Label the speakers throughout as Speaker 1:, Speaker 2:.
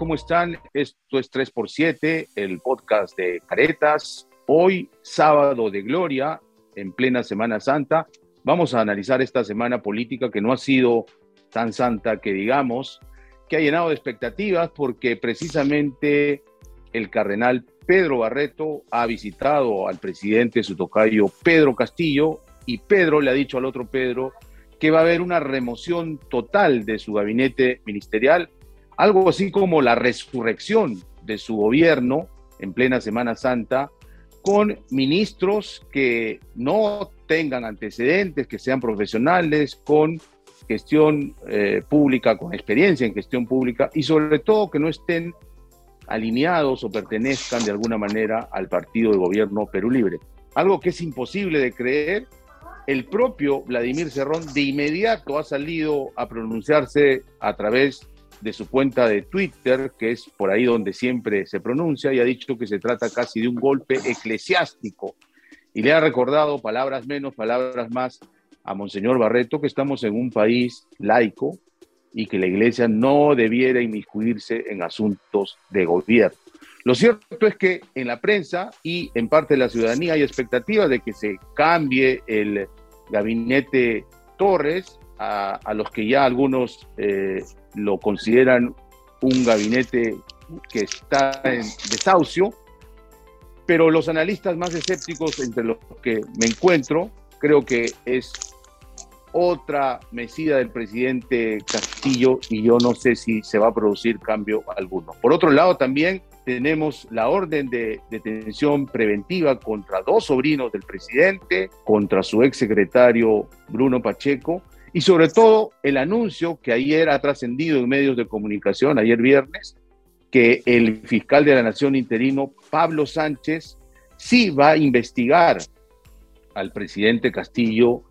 Speaker 1: ¿cómo están? Esto es 3x7, el podcast de Caretas. Hoy, sábado de gloria, en plena Semana Santa, vamos a analizar esta semana política que no ha sido tan santa que digamos, que ha llenado de expectativas porque precisamente el cardenal Pedro Barreto ha visitado al presidente su tocayo Pedro Castillo y Pedro le ha dicho al otro Pedro que va a haber una remoción total de su gabinete ministerial, algo así como la resurrección de su gobierno en plena Semana Santa, con ministros que no tengan antecedentes, que sean profesionales, con gestión eh, pública, con experiencia en gestión pública y sobre todo que no estén alineados o pertenezcan de alguna manera al partido de gobierno Perú Libre. Algo que es imposible de creer el propio Vladimir Cerrón de inmediato ha salido a pronunciarse a través de su cuenta de Twitter, que es por ahí donde siempre se pronuncia, y ha dicho que se trata casi de un golpe eclesiástico. Y le ha recordado palabras menos, palabras más a Monseñor Barreto que estamos en un país laico y que la iglesia no debiera inmiscuirse en asuntos de gobierno. Lo cierto es que en la prensa y en parte de la ciudadanía hay expectativa de que se cambie el gabinete Torres, a, los que ya algunos eh, lo consideran un gabinete que está en desahucio, pero los analistas más escépticos entre los que me encuentro, creo que es otra mesida del presidente Castillo y yo no sé si se va a producir cambio alguno. Por otro lado, también tenemos la orden de detención preventiva contra dos sobrinos del presidente, contra su exsecretario Bruno Pacheco, y sobre todo el anuncio que ayer ha trascendido en medios de comunicación, ayer viernes, que el fiscal de la Nación interino, Pablo Sánchez, sí va a investigar al presidente Castillo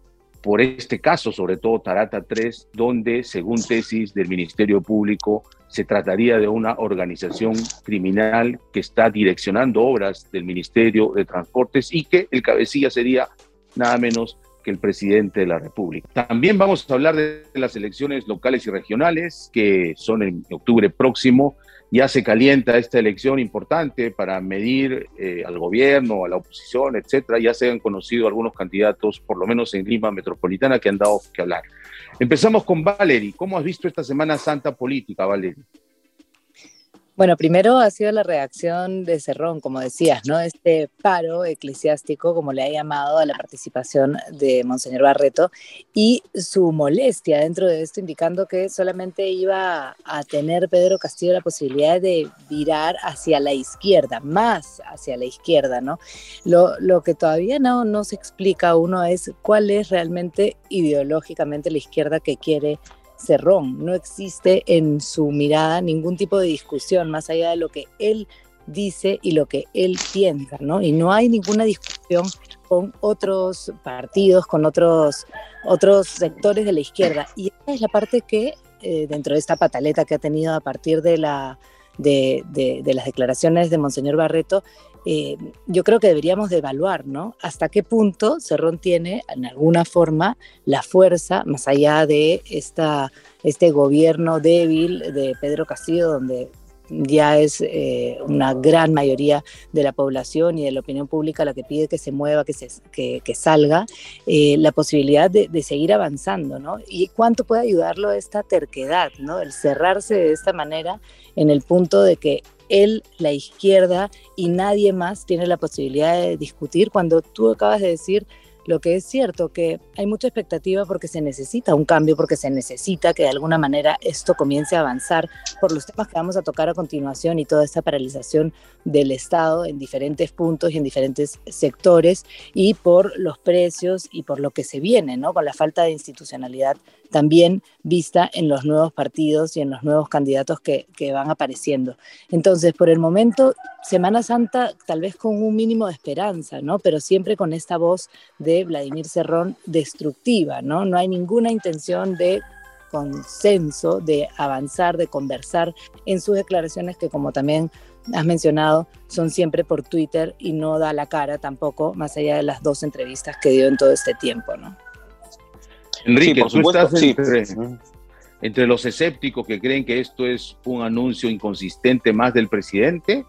Speaker 1: por este caso, sobre todo Tarata 3, donde, según tesis del Ministerio Público, se trataría de una organización criminal que está direccionando obras del Ministerio de Transportes y que el cabecilla sería nada menos que el presidente de la República. También vamos a hablar de las elecciones locales y regionales que son en octubre próximo. Ya se calienta esta elección importante para medir eh, al gobierno, a la oposición, etcétera. Ya se han conocido algunos candidatos, por lo menos en Lima Metropolitana, que han dado que hablar. Empezamos con Valery. ¿Cómo has visto esta Semana Santa política, Valery?
Speaker 2: Bueno, primero ha sido la reacción de Cerrón, como decías, ¿no? Este paro eclesiástico, como le ha llamado a la participación de Monseñor Barreto, y su molestia dentro de esto, indicando que solamente iba a tener Pedro Castillo la posibilidad de virar hacia la izquierda, más hacia la izquierda, ¿no? Lo, lo que todavía no, no se explica uno es cuál es realmente ideológicamente la izquierda que quiere cerrón, no existe en su mirada ningún tipo de discusión más allá de lo que él dice y lo que él piensa, ¿no? Y no hay ninguna discusión con otros partidos, con otros, otros sectores de la izquierda. Y esa es la parte que, eh, dentro de esta pataleta que ha tenido a partir de, la, de, de las declaraciones de Monseñor Barreto, eh, yo creo que deberíamos de evaluar, ¿no? Hasta qué punto Cerrón tiene en alguna forma la fuerza, más allá de esta, este gobierno débil de Pedro Castillo, donde ya es eh, una gran mayoría de la población y de la opinión pública la que pide que se mueva, que, se, que, salga, eh, la posibilidad de, de, seguir avanzando, ¿no? Y cuánto puede ayudarlo esta terquedad, ¿no? El cerrarse de esta manera en el punto de que él, la izquierda y nadie más tiene la posibilidad de discutir cuando tú acabas de decir lo que es cierto, que hay mucha expectativa porque se necesita un cambio, porque se necesita que de alguna manera esto comience a avanzar por los temas que vamos a tocar a continuación y toda esta paralización del Estado en diferentes puntos y en diferentes sectores y por los precios y por lo que se viene, ¿no? Con la falta de institucionalidad también vista en los nuevos partidos y en los nuevos candidatos que, van apareciendo. Entonces, por el momento, Semana Santa tal vez con un mínimo de esperanza, ¿no? Pero siempre con esta voz de Vladimir Cerrón destructiva, ¿no? No hay ninguna intención de consenso, de avanzar, de conversar en sus declaraciones que como también has mencionado, son siempre por Twitter y no da la cara tampoco, más allá de las dos entrevistas que dio en todo este tiempo, ¿no?
Speaker 1: Enrique, por supuesto, sí. entre los escépticos que creen que esto es un anuncio inconsistente más del presidente?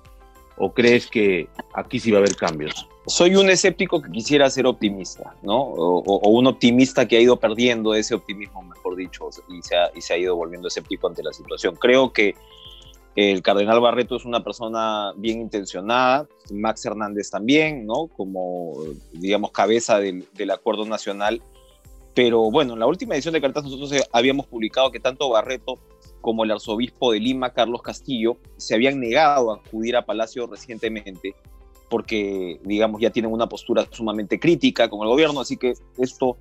Speaker 1: ¿O crees que aquí sí va a haber cambios?
Speaker 3: Soy un escéptico que quisiera ser optimista, ¿no? O, un optimista que ha ido perdiendo ese optimismo, mejor dicho, y se, ha, y se ha ido volviendo escéptico ante la situación. Creo que el cardenal Barreto es una persona bien intencionada, Max Hernández también, ¿no? Como, digamos, cabeza del, del acuerdo nacional pero bueno, en la última edición de Cartas nosotros eh, habíamos publicado que tanto Barreto como el arzobispo de Lima, Carlos Castillo, se habían negado a acudir a Palacio recientemente porque, digamos, ya tienen una postura sumamente crítica con el gobierno, así que esto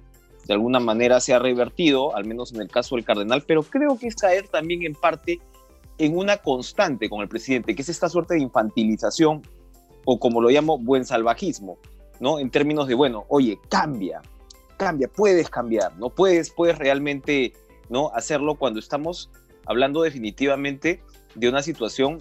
Speaker 3: de alguna manera se ha revertido, al menos en el caso del cardenal, pero creo que es caer también en parte en una constante con el presidente, que es esta suerte de infantilización o como lo llamo, buen salvajismo, ¿no? En términos de, bueno, oye, cambia, cambia, puedes cambiar, ¿no? Puedes, realmente ¿no? hacerlo cuando estamos hablando definitivamente de una situación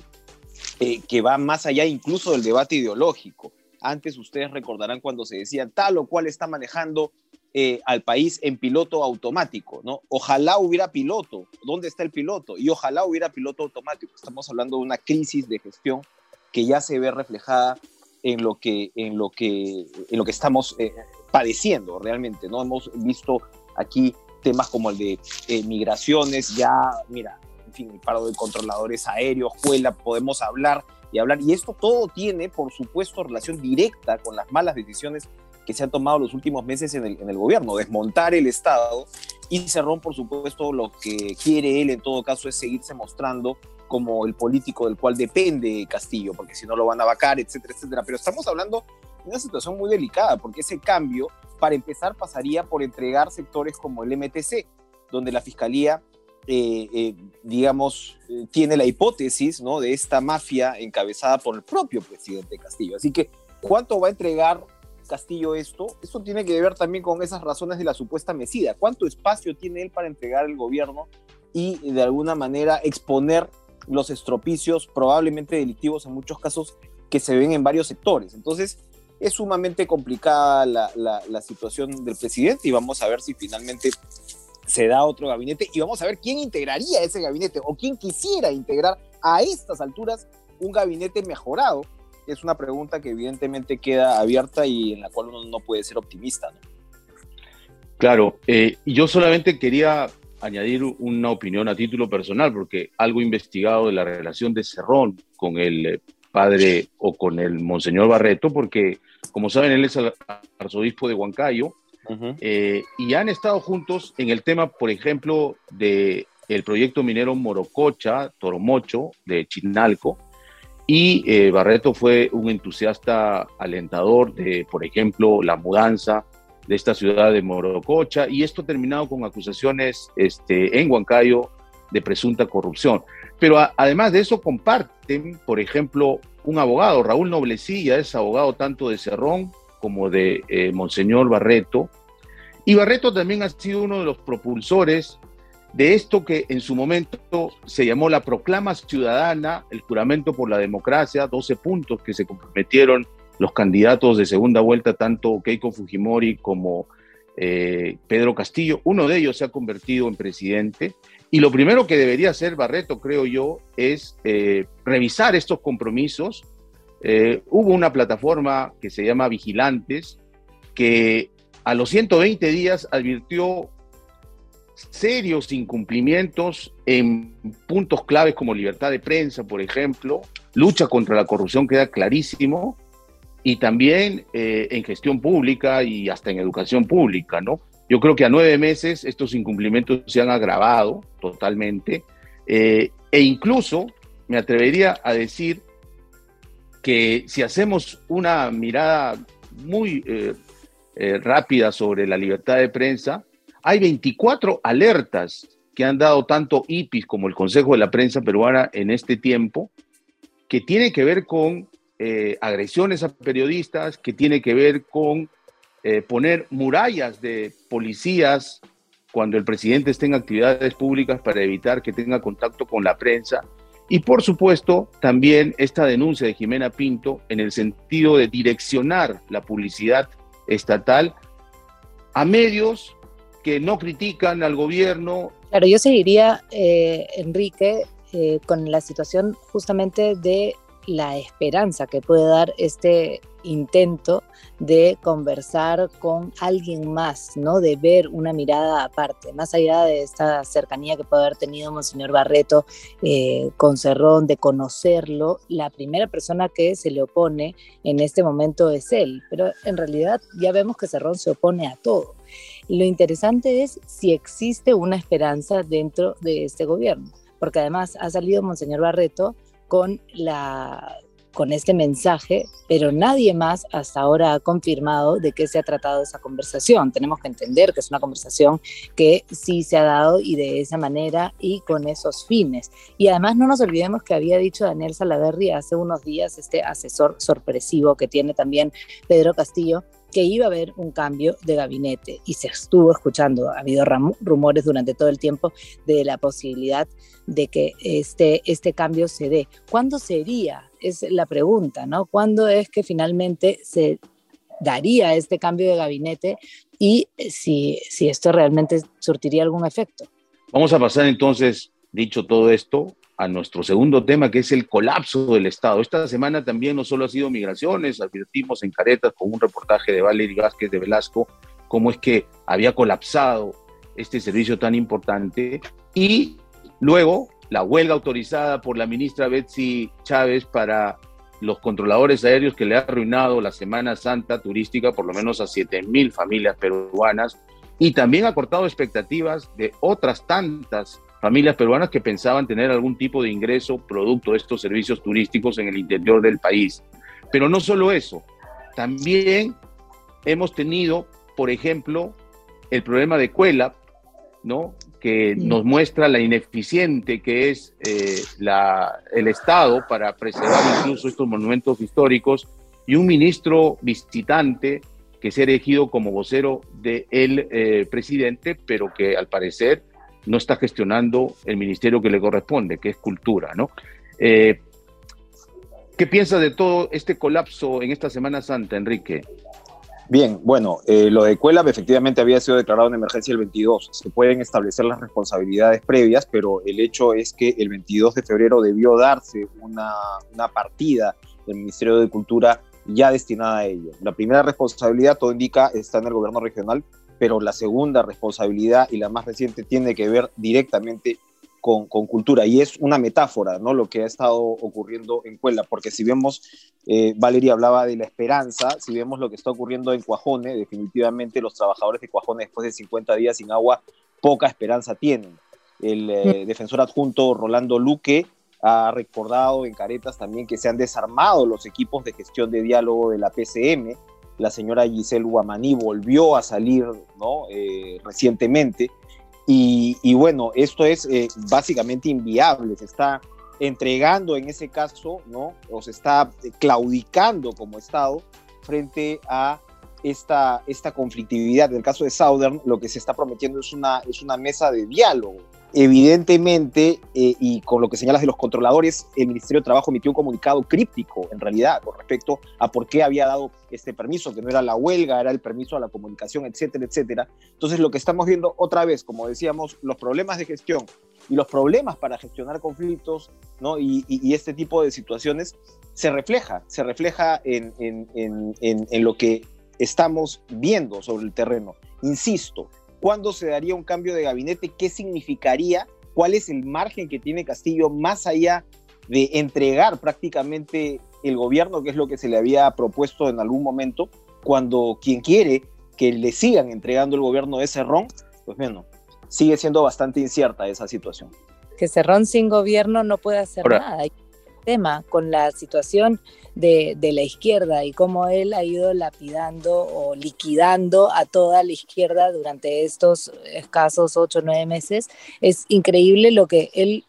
Speaker 3: eh, que va más allá incluso del debate ideológico. Antes ustedes recordarán cuando se decía tal o cual está manejando eh, al país en piloto automático, ¿no? Ojalá hubiera piloto. ¿Dónde está el piloto? Y ojalá hubiera piloto automático. Estamos hablando de una crisis de gestión que ya se ve reflejada en lo que, en lo que, en lo que estamos eh, padeciendo realmente, ¿no? Hemos visto aquí temas como el de eh, migraciones, ya, mira, en fin, el paro de controladores aéreos, escuela, podemos hablar y hablar, y esto todo tiene, por supuesto, relación directa con las malas decisiones que se han tomado los últimos meses en el, en el gobierno, desmontar el Estado, y Cerrón, por supuesto, lo que quiere él en todo caso es seguirse mostrando como el político del cual depende Castillo, porque si no lo van a vacar, etcétera, etcétera. Pero estamos hablando de una situación muy delicada, porque ese cambio, para empezar, pasaría por entregar sectores como el MTC, donde la Fiscalía, eh, eh, digamos, eh, tiene la hipótesis ¿no? de esta mafia encabezada por el propio presidente Castillo. Así que, ¿cuánto va a entregar Castillo esto? Esto tiene que ver también con esas razones de la supuesta mesida. ¿Cuánto espacio tiene él para entregar el gobierno y de alguna manera exponer los estropicios probablemente delictivos en muchos casos que se ven en varios sectores. Entonces, es sumamente complicada la, situación del presidente y vamos a ver si finalmente se da otro gabinete y vamos a ver quién integraría ese gabinete o quién quisiera integrar a estas alturas un gabinete mejorado. Es una pregunta que evidentemente queda abierta y en la cual uno no puede ser optimista.
Speaker 1: Claro, eh, yo solamente quería añadir una opinión a título personal, porque algo investigado de la relación de Cerrón con el eh, padre o con el monseñor Barreto, porque como saben, él es el arzobispo de Huancayo, eh, y han estado juntos en el tema, por ejemplo, de el proyecto minero Morococha, Toromocho, de Chinalco, y eh, Barreto fue un entusiasta alentador de, por ejemplo, la mudanza de esta ciudad de Morococha, y esto terminado con acusaciones este, en Huancayo de presunta corrupción. Pero además de eso comparten, por ejemplo, un abogado, Raúl Noblecilla, es abogado tanto de Cerrón como de eh, Monseñor Barreto, y Barreto también ha sido uno de los propulsores de esto que en su momento se llamó la proclama ciudadana, el juramento por la democracia, 12 puntos que se comprometieron los candidatos de segunda vuelta, tanto Keiko Fujimori como eh, Pedro Castillo. Uno de ellos se ha convertido en presidente. Y lo primero que debería hacer Barreto, creo yo, es eh, revisar estos compromisos. Eh, hubo una plataforma que se llama Vigilantes, que a los 120 días advirtió serios incumplimientos en puntos claves como libertad de prensa, por ejemplo, lucha contra la corrupción queda clarísimo, y también eh, en gestión pública y hasta en educación pública, ¿no? Yo creo que a nueve meses estos incumplimientos se han agravado totalmente eh, e incluso me atrevería a decir que si hacemos una mirada muy eh, rápida sobre la libertad de prensa, hay 24 alertas que han dado tanto IPIS como el Consejo de la Prensa Peruana en este tiempo, que tiene que ver con eh, agresiones a periodistas, que tiene que ver con eh, poner murallas de policías cuando el presidente esté en actividades públicas para evitar que tenga contacto con la prensa. Y por supuesto, también esta denuncia de Jimena Pinto en el sentido de direccionar la publicidad estatal a medios que no critican al gobierno.
Speaker 2: Claro, yo seguiría, eh, Enrique, con la situación justamente de la esperanza que puede dar este intento de conversar con alguien más, ¿no? De ver una mirada aparte, más allá de esta cercanía que puede haber tenido Monseñor Barreto eh, con Cerrón, de conocerlo, la primera persona que se le opone en este momento es él, pero en realidad ya vemos que Cerrón se opone a todo. Lo interesante es si existe una esperanza dentro de este gobierno, porque además ha salido Monseñor Barreto con la con este mensaje, pero nadie más hasta ahora ha confirmado de qué se ha tratado esa conversación. Tenemos que entender que es una conversación que sí se ha dado y de esa manera y con esos fines. Y además no nos olvidemos que había dicho Daniel Salaverri hace unos días, este asesor sorpresivo que tiene también Pedro Castillo, que iba a haber un cambio de gabinete y se estuvo escuchando, ha habido rumores durante todo el tiempo de la posibilidad de que este, este cambio se dé. ¿Cuándo sería? Es la pregunta, ¿no? ¿Cuándo es que finalmente se daría este cambio de gabinete y si, si esto realmente surtiría algún efecto?
Speaker 1: Vamos a pasar entonces, dicho todo esto, a nuestro segundo tema, que es el colapso del Estado. Esta semana también no solo ha sido migraciones, advertimos en Caretas con un reportaje de Valery Vázquez de Velasco, cómo es que había colapsado este servicio tan importante. Y luego la huelga autorizada por la ministra Betsy Chávez para los controladores aéreos que le ha arruinado la Semana Santa turística por lo menos a 7.000 familias peruanas y también ha cortado expectativas de otras tantas familias peruanas que pensaban tener algún tipo de ingreso producto de estos servicios turísticos en el interior del país. Pero no solo eso, también hemos tenido, por ejemplo, el problema de Cuela, ¿no? que nos muestra la ineficiente que es eh, la, el Estado para preservar incluso estos monumentos históricos y un ministro visitante que se ha elegido como vocero del eh, presidente, pero que al parecer no está gestionando el ministerio que le corresponde, que es cultura, ¿no? Eh, ¿Qué piensa de todo este colapso en esta Semana Santa, Enrique?
Speaker 3: Bien, bueno, eh, lo de Cuelab efectivamente había sido declarado en emergencia el 22. Se pueden establecer las responsabilidades previas, pero el hecho es que el 22 de febrero debió darse una, una partida del Ministerio de Cultura ya destinada a ello. La primera responsabilidad, todo indica, está en el gobierno regional, pero la segunda responsabilidad y la más reciente tiene que ver directamente con, con, cultura. Y es una metáfora, ¿no? Lo que ha estado ocurriendo en Cuela, porque si vemos, eh, Valeria hablaba de la esperanza, si vemos lo que está ocurriendo en Cuajone, definitivamente los trabajadores de Cuajone después de 50 días sin agua, poca esperanza tienen. El eh, defensor adjunto Rolando Luque ha recordado en Caretas también que se han desarmado los equipos de gestión de diálogo de la PCM, la señora Giselle Guamaní volvió a salir ¿no? Eh, recientemente. Y, bueno, esto es eh, básicamente inviable, se está entregando en ese caso, ¿no? o se está claudicando como Estado frente a esta, esta conflictividad. En el caso de Southern, lo que se está prometiendo es una, es una mesa de diálogo Evidentemente, eh, y con lo que señalas de los controladores, el Ministerio de Trabajo emitió un comunicado críptico, en realidad, con respecto a por qué había dado este permiso, que no era la huelga, era el permiso a la comunicación, etcétera, etcétera. Entonces, lo que estamos viendo otra vez, como decíamos, los problemas de gestión y los problemas para gestionar conflictos ¿no? y, este tipo de situaciones se refleja, se refleja en, lo que estamos viendo sobre el terreno. Insisto, ¿Cuándo se daría un cambio de gabinete? ¿Qué significaría? ¿Cuál es el margen que tiene Castillo más allá de entregar prácticamente el gobierno, que es lo que se le había propuesto en algún momento, cuando quien quiere que le sigan entregando el gobierno de Cerrón, pues bueno, sigue siendo bastante incierta esa situación.
Speaker 2: Que Cerrón sin gobierno no puede hacer nada con la situación de, la izquierda y cómo él ha ido lapidando o liquidando a toda la izquierda durante estos escasos ocho o nueve meses. Es increíble lo que él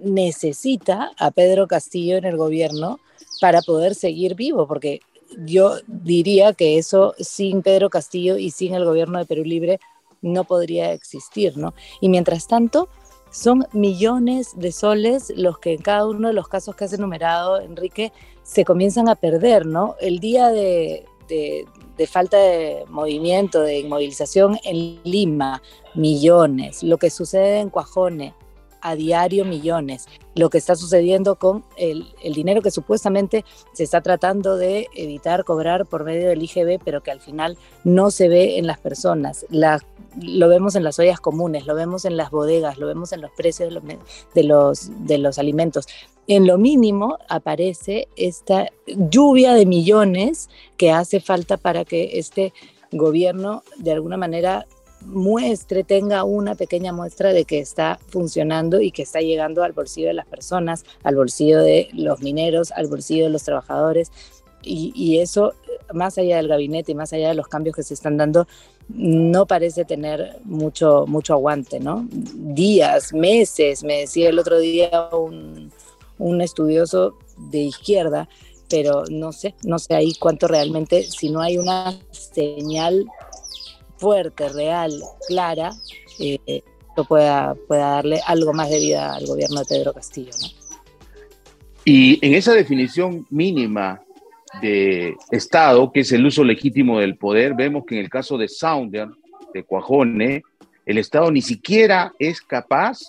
Speaker 2: necesita a Pedro Castillo en el gobierno para poder seguir vivo, porque yo diría que eso sin Pedro Castillo y sin el gobierno de Perú Libre no podría existir, ¿no? Y mientras tanto, son millones de soles los que en cada uno de los casos que has enumerado, Enrique, se comienzan a perder, ¿no? El día de, de falta de movimiento, de inmovilización en Lima, millones. Lo que sucede en Cuajone, a diario millones. Lo que está sucediendo con el, dinero que supuestamente se está tratando de evitar cobrar por medio del IGB, pero que al final no se ve en las personas. lo vemos en las ollas comunes, lo vemos en las bodegas, lo vemos en los precios de los, de los alimentos. En lo mínimo aparece esta lluvia de millones que hace falta para que este gobierno de alguna manera muestre, tenga una pequeña muestra de que está funcionando y que está llegando al bolsillo de las personas, al bolsillo de los mineros, al bolsillo de los trabajadores. Y, eso, más allá del gabinete y más allá de los cambios que se están dando, no parece tener mucho, mucho aguante, ¿no? Días, meses, me decía el otro día un, un estudioso de izquierda, pero no sé, no sé ahí cuánto realmente, si no hay una señal fuerte, real, clara, eh, pueda, pueda darle algo más de vida al gobierno de Pedro Castillo. ¿no?
Speaker 1: Y en esa definición mínima de Estado, que es el uso legítimo del poder, vemos que en el caso de Sounder, de Cuajone, el Estado ni siquiera es capaz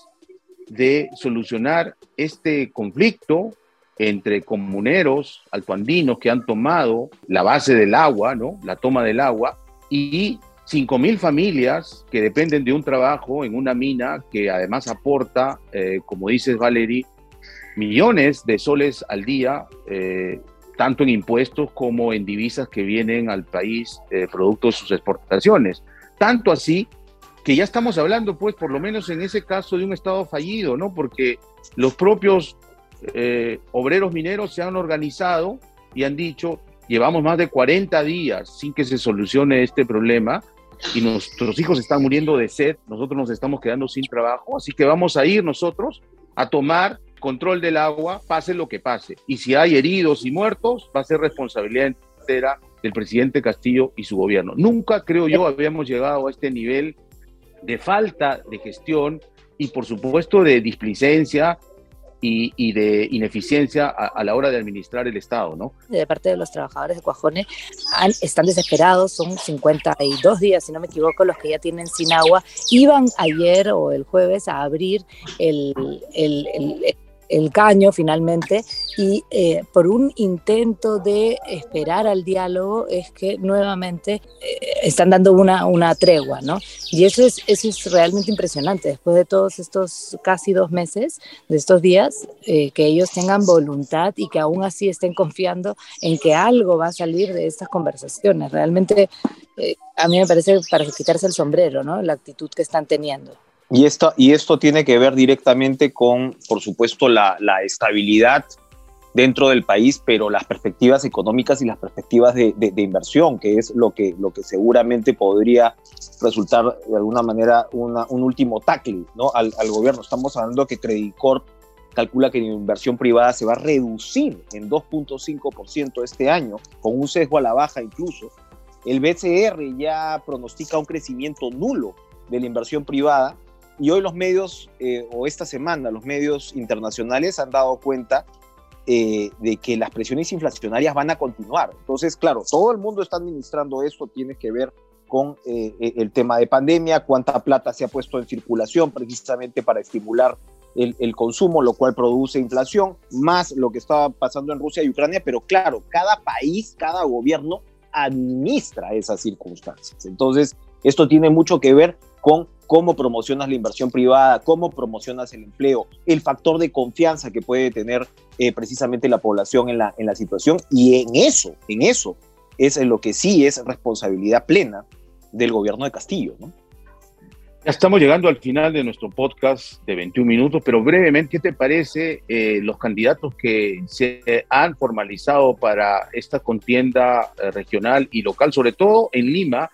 Speaker 1: de solucionar este conflicto entre comuneros altoandinos que han tomado la base del agua, ¿no? La toma del agua, y 5.000 familias que dependen de un trabajo en una mina que además aporta, eh, como dices Valerie, millones de soles al día, eh, tanto en impuestos como en divisas que vienen al país eh, producto de sus exportaciones. Tanto así que ya estamos hablando, pues, por lo menos en ese caso de un Estado fallido, ¿no? Porque los propios obreros mineros se han organizado y han dicho, llevamos más de 40 días sin que se solucione este problema y nuestros hijos están muriendo de sed, nosotros nos estamos quedando sin trabajo, así que vamos a ir nosotros a tomar control del agua, pase lo que pase. Y si hay heridos y muertos, va a ser responsabilidad entera del presidente Castillo y su gobierno. Nunca, creo yo, habíamos llegado a este nivel de falta de gestión y, por supuesto, de displicencia y, de ineficiencia a, la hora de administrar el Estado, ¿no?
Speaker 2: De parte de los trabajadores de Cuajone están desesperados, son 52 días, si no me equivoco, los que ya tienen sin agua. Iban ayer o el jueves a abrir el el caño finalmente y eh, por un intento de esperar al diálogo es que nuevamente eh, están dando una, una tregua, ¿no? Y eso es, eso es realmente impresionante, después de todos estos casi dos meses, de estos días, eh, que ellos tengan voluntad y que aún así estén confiando en que algo va a salir de estas conversaciones. Realmente a mí me parece para quitarse el sombrero, ¿no? La actitud que están teniendo.
Speaker 3: Y esto, y esto tiene que ver directamente con, por supuesto, la, estabilidad dentro del país, pero las perspectivas económicas y las perspectivas de, inversión, que es lo que, lo que seguramente podría resultar de alguna manera un último tackle ¿no? al, gobierno. Estamos hablando que Credit Corp calcula que la inversión privada se va a reducir en 2.5% este año, con un sesgo a la baja incluso. El BCR ya pronostica un crecimiento nulo de la inversión privada y hoy los medios, eh, o esta semana, los medios internacionales han dado cuenta eh, de que las presiones inflacionarias van a continuar. Entonces, claro, todo el mundo está administrando esto, tiene que ver con eh, el tema de pandemia, cuánta plata se ha puesto en circulación precisamente para estimular el, el, consumo, lo cual produce inflación, más lo que estaba pasando en Rusia y Ucrania, pero claro, cada país, cada gobierno administra esas circunstancias. Entonces, esto tiene mucho que ver con cómo promocionas la inversión privada, cómo promocionas el empleo, el factor de confianza que puede tener eh, precisamente la población en la, en situación. Y en eso, en eso es lo que sí es responsabilidad plena del gobierno de Castillo.
Speaker 1: Ya estamos llegando al final de nuestro podcast de 21 minutos, pero brevemente, ¿qué te parece eh, los candidatos que se han formalizado para esta contienda eh, regional y local, sobre todo en Lima?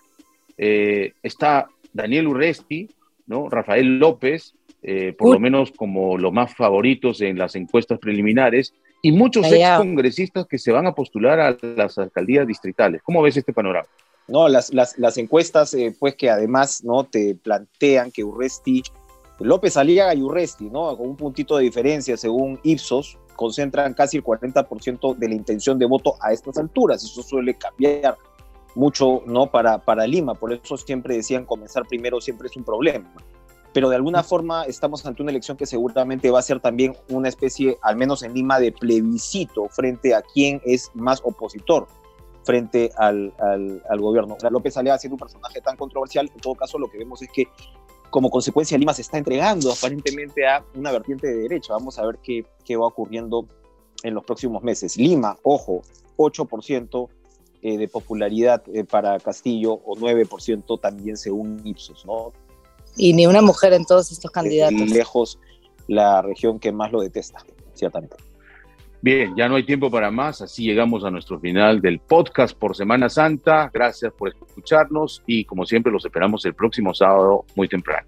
Speaker 1: está Daniel Urresti, ¿no? Rafael López, eh, por lo menos como los más favoritos en las encuestas preliminares, y muchos ex congresistas que se van a postular a las alcaldías distritales. ¿Cómo ves este panorama?
Speaker 3: No, las, las, encuestas, eh, pues que además no te plantean que Urresti, López Aliaga y Urresti, ¿no? Con un puntito de diferencia según Ipsos, concentran casi el 40% de la intención de voto a estas alturas. Eso suele cambiar mucho ¿no? para, para Lima, por eso siempre decían comenzar primero siempre es un problema. Pero de alguna forma estamos ante una elección que seguramente va a ser también una especie, al menos en Lima, de plebiscito frente a quién es más opositor frente al, al, gobierno. López Alea siendo un personaje tan controversial, en todo caso lo que vemos es que como consecuencia Lima se está entregando aparentemente a una vertiente de derecha. Vamos a ver qué, qué va ocurriendo en los próximos meses. Lima, ojo, 8% eh, de popularidad eh, para Castillo o 9% también según Ipsos, ¿no?
Speaker 2: Y ni una mujer en todos estos candidatos.
Speaker 3: lejos la región que más lo detesta, ciertamente.
Speaker 1: Bien, ya no hay tiempo para más, así llegamos a nuestro final del podcast por Semana Santa. Gracias por escucharnos y como siempre los esperamos el próximo sábado muy temprano.